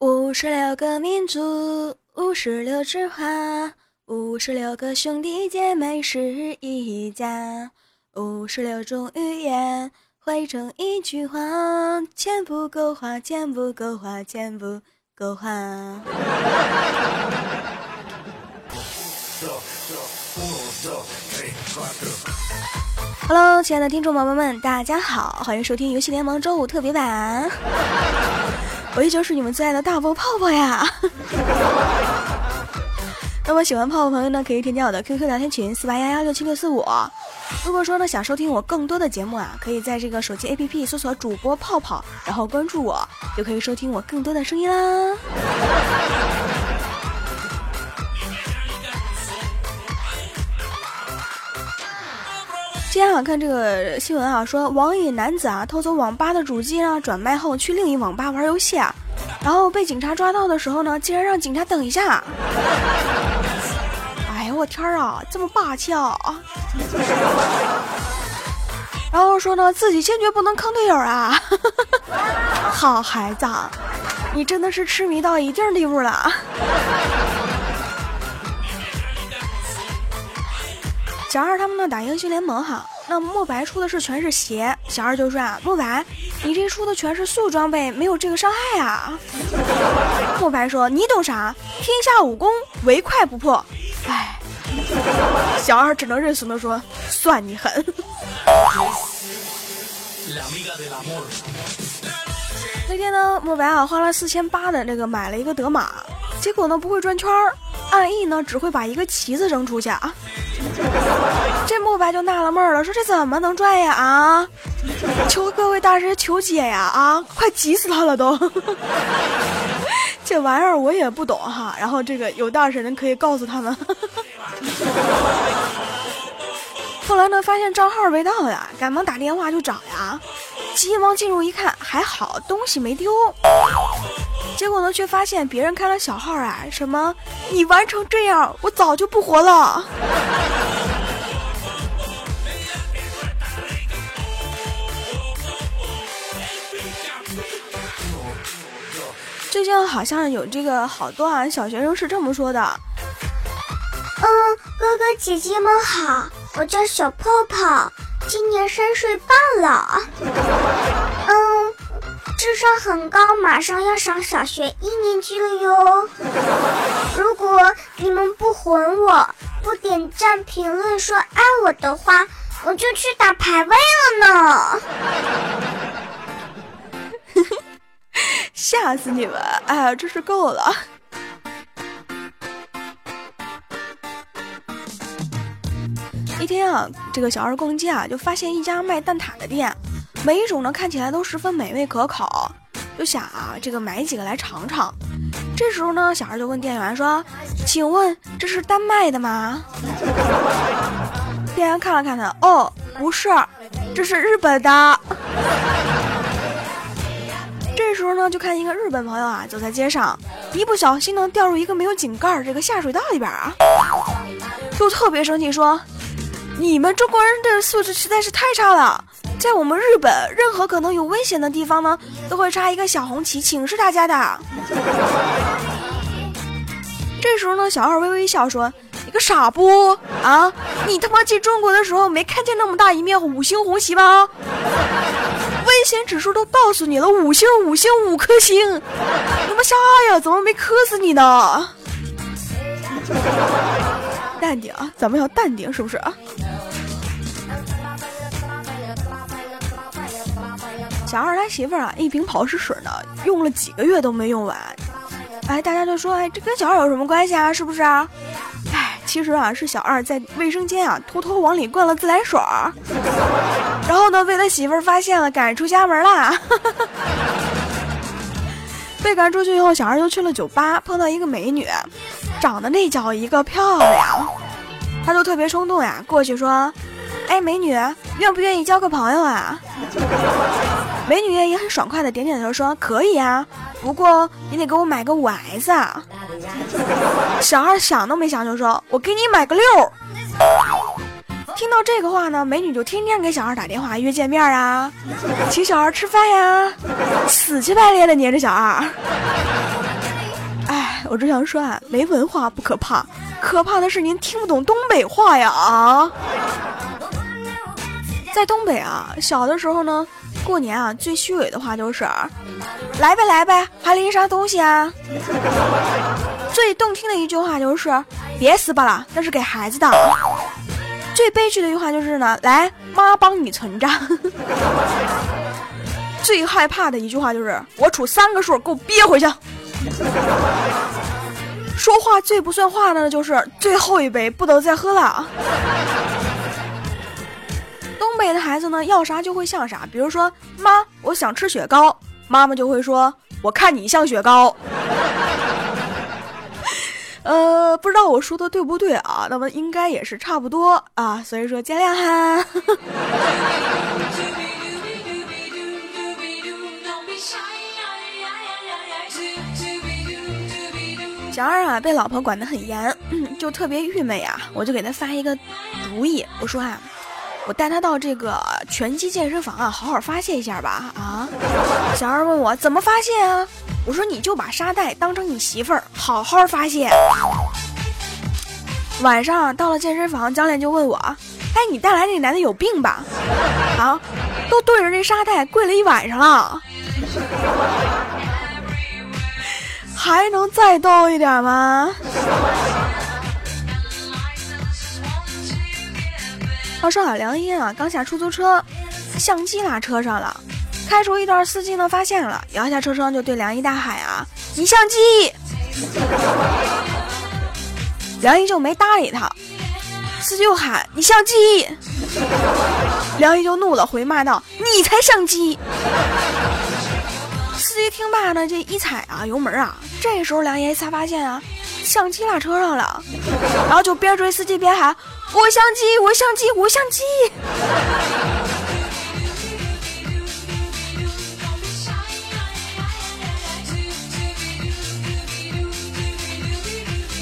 五十六个民族，五十六枝花，五十六个兄弟姐妹是一家，五十六种语言汇成一句话，钱不够花，钱不够花，钱不够花。Hello，亲爱的听众宝宝们，大家好，欢迎收听游戏联盟周五特别版。我依旧是你们最爱的大波泡泡呀！那么喜欢泡泡朋友呢，可以添加我的 QQ 聊天群四八幺幺六七六四五。如果说呢想收听我更多的节目啊，可以在这个手机 APP 搜索主播泡泡，然后关注我，就可以收听我更多的声音啦。今天啊，看这个新闻啊，说网瘾男子啊偷走网吧的主机啊，转卖后去另一网吧玩游戏啊，然后被警察抓到的时候呢，竟然让警察等一下。哎呀，我天啊，这么霸气啊！然后说呢，自己坚决不能坑队友啊。好孩子，你真的是痴迷到一定地步了。小二他们呢打英雄联盟哈，那莫白出的是全是鞋，小二就说啊，莫白，你这出的全是素装备，没有这个伤害啊。莫白说，你懂啥？天下武功，唯快不破。哎，小二只能认怂的说，算你狠。那天呢，莫白啊花了四千八的那个买了一个德玛，结果呢不会转圈儿，暗翼呢只会把一个旗子扔出去啊。这慕白就纳了闷了，说这怎么能转呀？啊！求各位大师求解呀！啊！快急死他了都！这玩意儿我也不懂哈。然后这个有大神的可以告诉他们。后来呢，发现账号被盗呀，赶忙打电话就找呀。急忙进入一看，还好东西没丢。结果呢，却发现别人开了小号啊！什么？你玩成这样，我早就不活了。最近好像有这个好多啊，小学生是这么说的。嗯，哥哥姐姐们好，我叫小泡泡，今年三岁半了。嗯，智商很高，马上要上小学一年级了哟。如果你们不哄我，不点赞、评论说爱我的话，我就去打排位了呢。吓死你们！哎呀，真是够了。一天啊，这个小二逛街啊，就发现一家卖蛋挞的店，每一种呢看起来都十分美味可口，就想啊，这个买几个来尝尝。这时候呢，小二就问店员说：“请问这是丹麦的吗？”店员看了看他，哦，不是，这是日本的。时候呢，就看一个日本朋友啊，走在街上，一不小心呢，掉入一个没有井盖这个下水道里边啊，就特别生气说。你们中国人的素质实在是太差了，在我们日本，任何可能有危险的地方呢，都会插一个小红旗，警示大家的。这时候呢，小二微微一笑说：“你个傻不啊？你他妈进中国的时候没看见那么大一面五星红旗吗？险指数都告诉你了，五星五星五颗星，他妈啥呀？怎么没磕死你呢？淡定啊，咱们要淡定，是不是啊？”小二他媳妇儿啊，一瓶跑湿水呢，用了几个月都没用完。哎，大家就说，哎，这跟小二有什么关系啊？是不是啊？其实啊，是小二在卫生间啊，偷偷往里灌了自来水儿，然后呢，被他媳妇儿发现了，赶出家门啦。被赶出去以后，小二又去了酒吧，碰到一个美女，长得那叫一个漂亮，他就特别冲动呀，过去说，哎，美女，愿不愿意交个朋友啊？美女也很爽快的点点头说：“可以啊，不过你得给我买个五 S 啊。”小二想都没想就说：“我给你买个六。”听到这个话呢，美女就天天给小二打电话约见面啊，请小二吃饭呀，死乞白赖的黏着小二。哎我只想说啊，没文化不可怕，可怕的是您听不懂东北话呀啊！在东北啊，小的时候呢，过年啊，最虚伪的话就是，来呗来呗，还拎啥东西啊？最动听的一句话就是，别撕巴了，那是给孩子的。最悲剧的一句话就是呢，来妈帮你存着。最害怕的一句话就是，我数三个数，给我憋回去。说话最不算话的就是最后一杯，不能再喝了。北的孩子呢，要啥就会像啥，比如说妈，我想吃雪糕，妈妈就会说，我看你像雪糕。呃，不知道我说的对不对啊？那么应该也是差不多啊，所以说见谅哈。小二啊，被老婆管得很严，就特别郁闷呀。我就给他发一个主意，我说啊，我带他到这个拳击健身房啊，好好发泄一下吧。啊，小二问我怎么发泄啊？我说你就把沙袋当成你媳妇儿，好好发泄。晚上到了健身房，教练就问我，哎，你带来那男的有病吧？啊，都对着那沙袋跪了一晚上了。还能再逗一点吗？话说好，梁一啊刚下出租车，相机落车上了。开出一段，司机呢发现了，摇下车窗就对梁一大喊啊：“你相机！”梁一就没搭理他。司机又喊：“你相机！”梁一就怒了，回骂道：“你才相机！”司机听罢呢，这一踩啊油门啊，这时候梁爷才发现啊，相机落车上了，然后就边追司机边喊：“我相机，我相机，我相机！”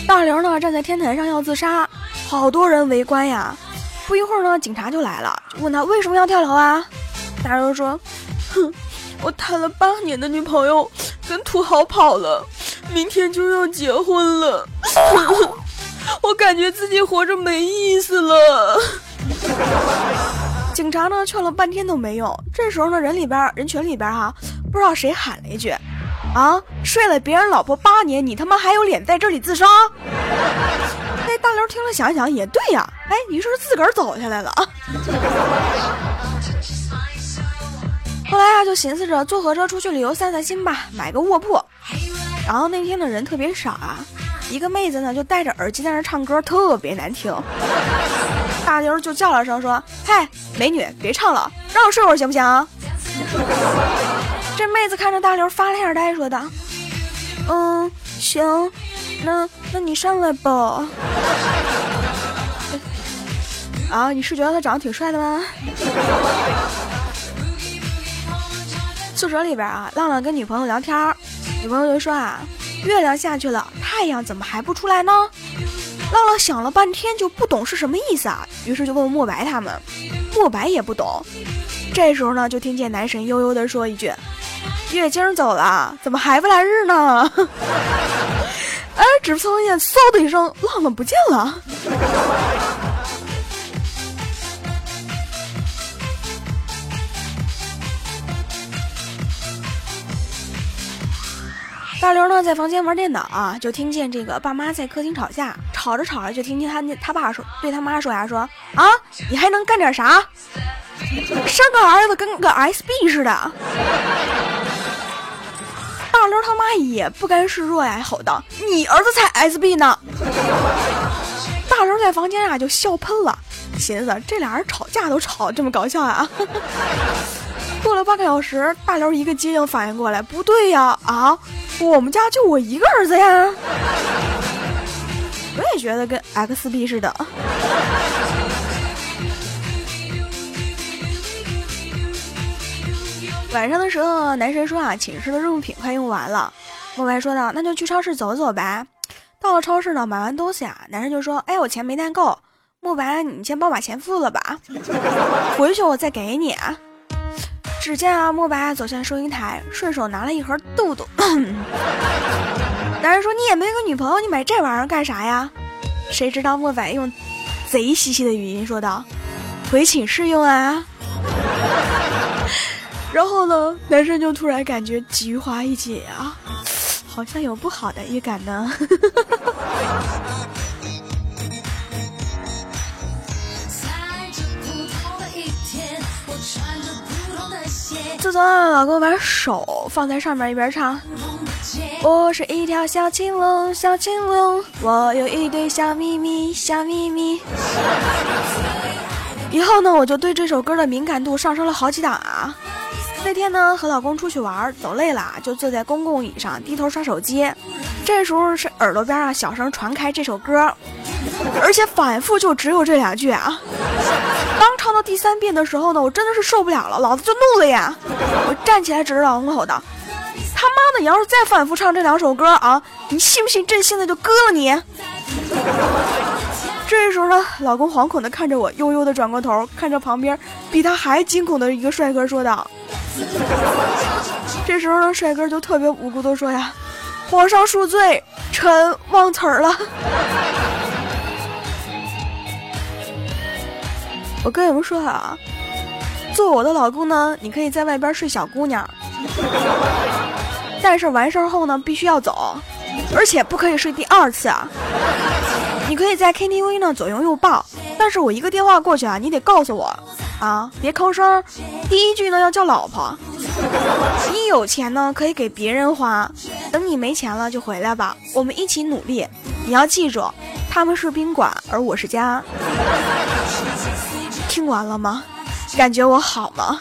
大刘呢站在天台上要自杀，好多人围观呀。不一会儿呢，警察就来了，就问他为什么要跳楼啊？大刘说：“哼。”我谈了八年的女朋友跟土豪跑了，明天就要结婚了，我感觉自己活着没意思了。警察呢劝了半天都没用，这时候呢人里边人群里边哈，不知道谁喊了一句：“啊，睡了别人老婆八年，你他妈还有脸在这里自杀？” 那大刘听了想想也对呀，哎，你是不是自个儿走下来了啊？后来啊，就寻思着坐火车出去旅游散散心吧，买个卧铺。然后那天的人特别少啊，一个妹子呢就戴着耳机在那唱歌，特别难听。大刘就叫了声说：“嗨，美女，别唱了，让我睡会儿行不行？”这妹子看着大刘发了一下呆，说道：“嗯，行，那那你上来吧。”啊，你是觉得他长得挺帅的吗？宿舍里边啊，浪浪跟女朋友聊天女朋友就说啊，月亮下去了，太阳怎么还不出来呢？浪浪想了半天就不懂是什么意思啊，于是就问莫白他们，莫白也不懂。这时候呢，就听见男神悠悠的说一句：“月经走了，怎么还不来日呢？” 哎，只听见嗖的一声，浪浪不见了。大刘呢，在房间玩电脑啊，就听见这个爸妈在客厅吵架，吵着吵着就听见他他爸说对他妈说呀，说啊，你还能干点啥？生个儿子跟个 SB 似的。大刘他妈也不甘示弱呀，吼道：“你儿子才 SB 呢！”大刘在房间啊就笑喷了，寻思这俩人吵架都吵这么搞笑啊。过了半个小时，大刘一个机灵反应过来，不对呀，啊！我们家就我一个儿子呀！我也觉得跟 X B 似的。晚上的时候，男神说啊，寝室的日用品快用完了。莫白说道：“那就去超市走走呗。”到了超市呢，买完东西啊，男神就说：“哎，我钱没带够。”莫白，你先帮我把钱付了吧，回去我再给你。只见啊，莫白走向收银台，顺手拿了一盒豆豆。男人说：“你也没个女朋友，你买这玩意儿干啥呀？”谁知道莫白用贼兮兮的语音说道：“回寝室用啊。”然后呢，男生就突然感觉菊花一紧啊，好像有不好的预感呢。老公把手放在上面一边唱，我是一条小青龙，小青龙，我有一堆小秘密，小秘密。以后呢，我就对这首歌的敏感度上升了好几档啊。那天呢，和老公出去玩，走累了，就坐在公共椅上低头刷手机。这时候是耳朵边上小声传开这首歌，而且反复就只有这两句啊。当唱到第三遍的时候呢，我真的是受不了了，老子就怒了呀！我站起来指着老公吼道：“他妈的，你要是再反复唱这两首歌啊，你信不信朕现在就割了你？” 这时候呢，老公惶恐的看着我，悠悠的转过头，看着旁边比他还惊恐的一个帅哥，说道：“这时候呢，帅哥就特别无辜的说呀，皇上恕罪，臣忘词儿了。”我跟你们说啊，做我的老公呢，你可以在外边睡小姑娘，但是完事儿后呢，必须要走，而且不可以睡第二次啊。你可以在 KTV 呢左拥右抱，但是我一个电话过去啊，你得告诉我啊，别吭声。第一句呢要叫老婆。你有钱呢可以给别人花，等你没钱了就回来吧，我们一起努力。你要记住，他们是宾馆，而我是家。完了吗？感觉我好吗？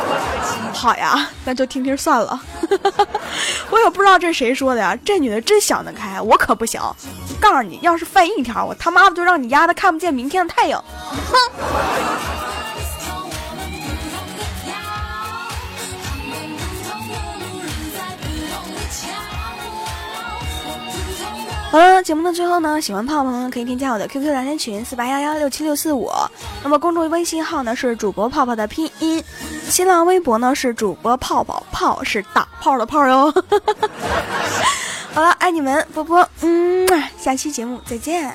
好呀，那就听听算了。我也不知道这谁说的呀，这女的真想得开，我可不行。告诉你，要是犯一条，我他妈的就让你丫的看不见明天的太阳。哼。好了，节目的最后呢，喜欢泡泡的朋友可以添加我的 QQ 聊天群四八幺幺六七六四五，那么公众微信号呢是主播泡泡的拼音，新浪微博呢是主播泡泡，泡是打泡的泡哟。好了，爱你们，波波，嗯，下期节目再见。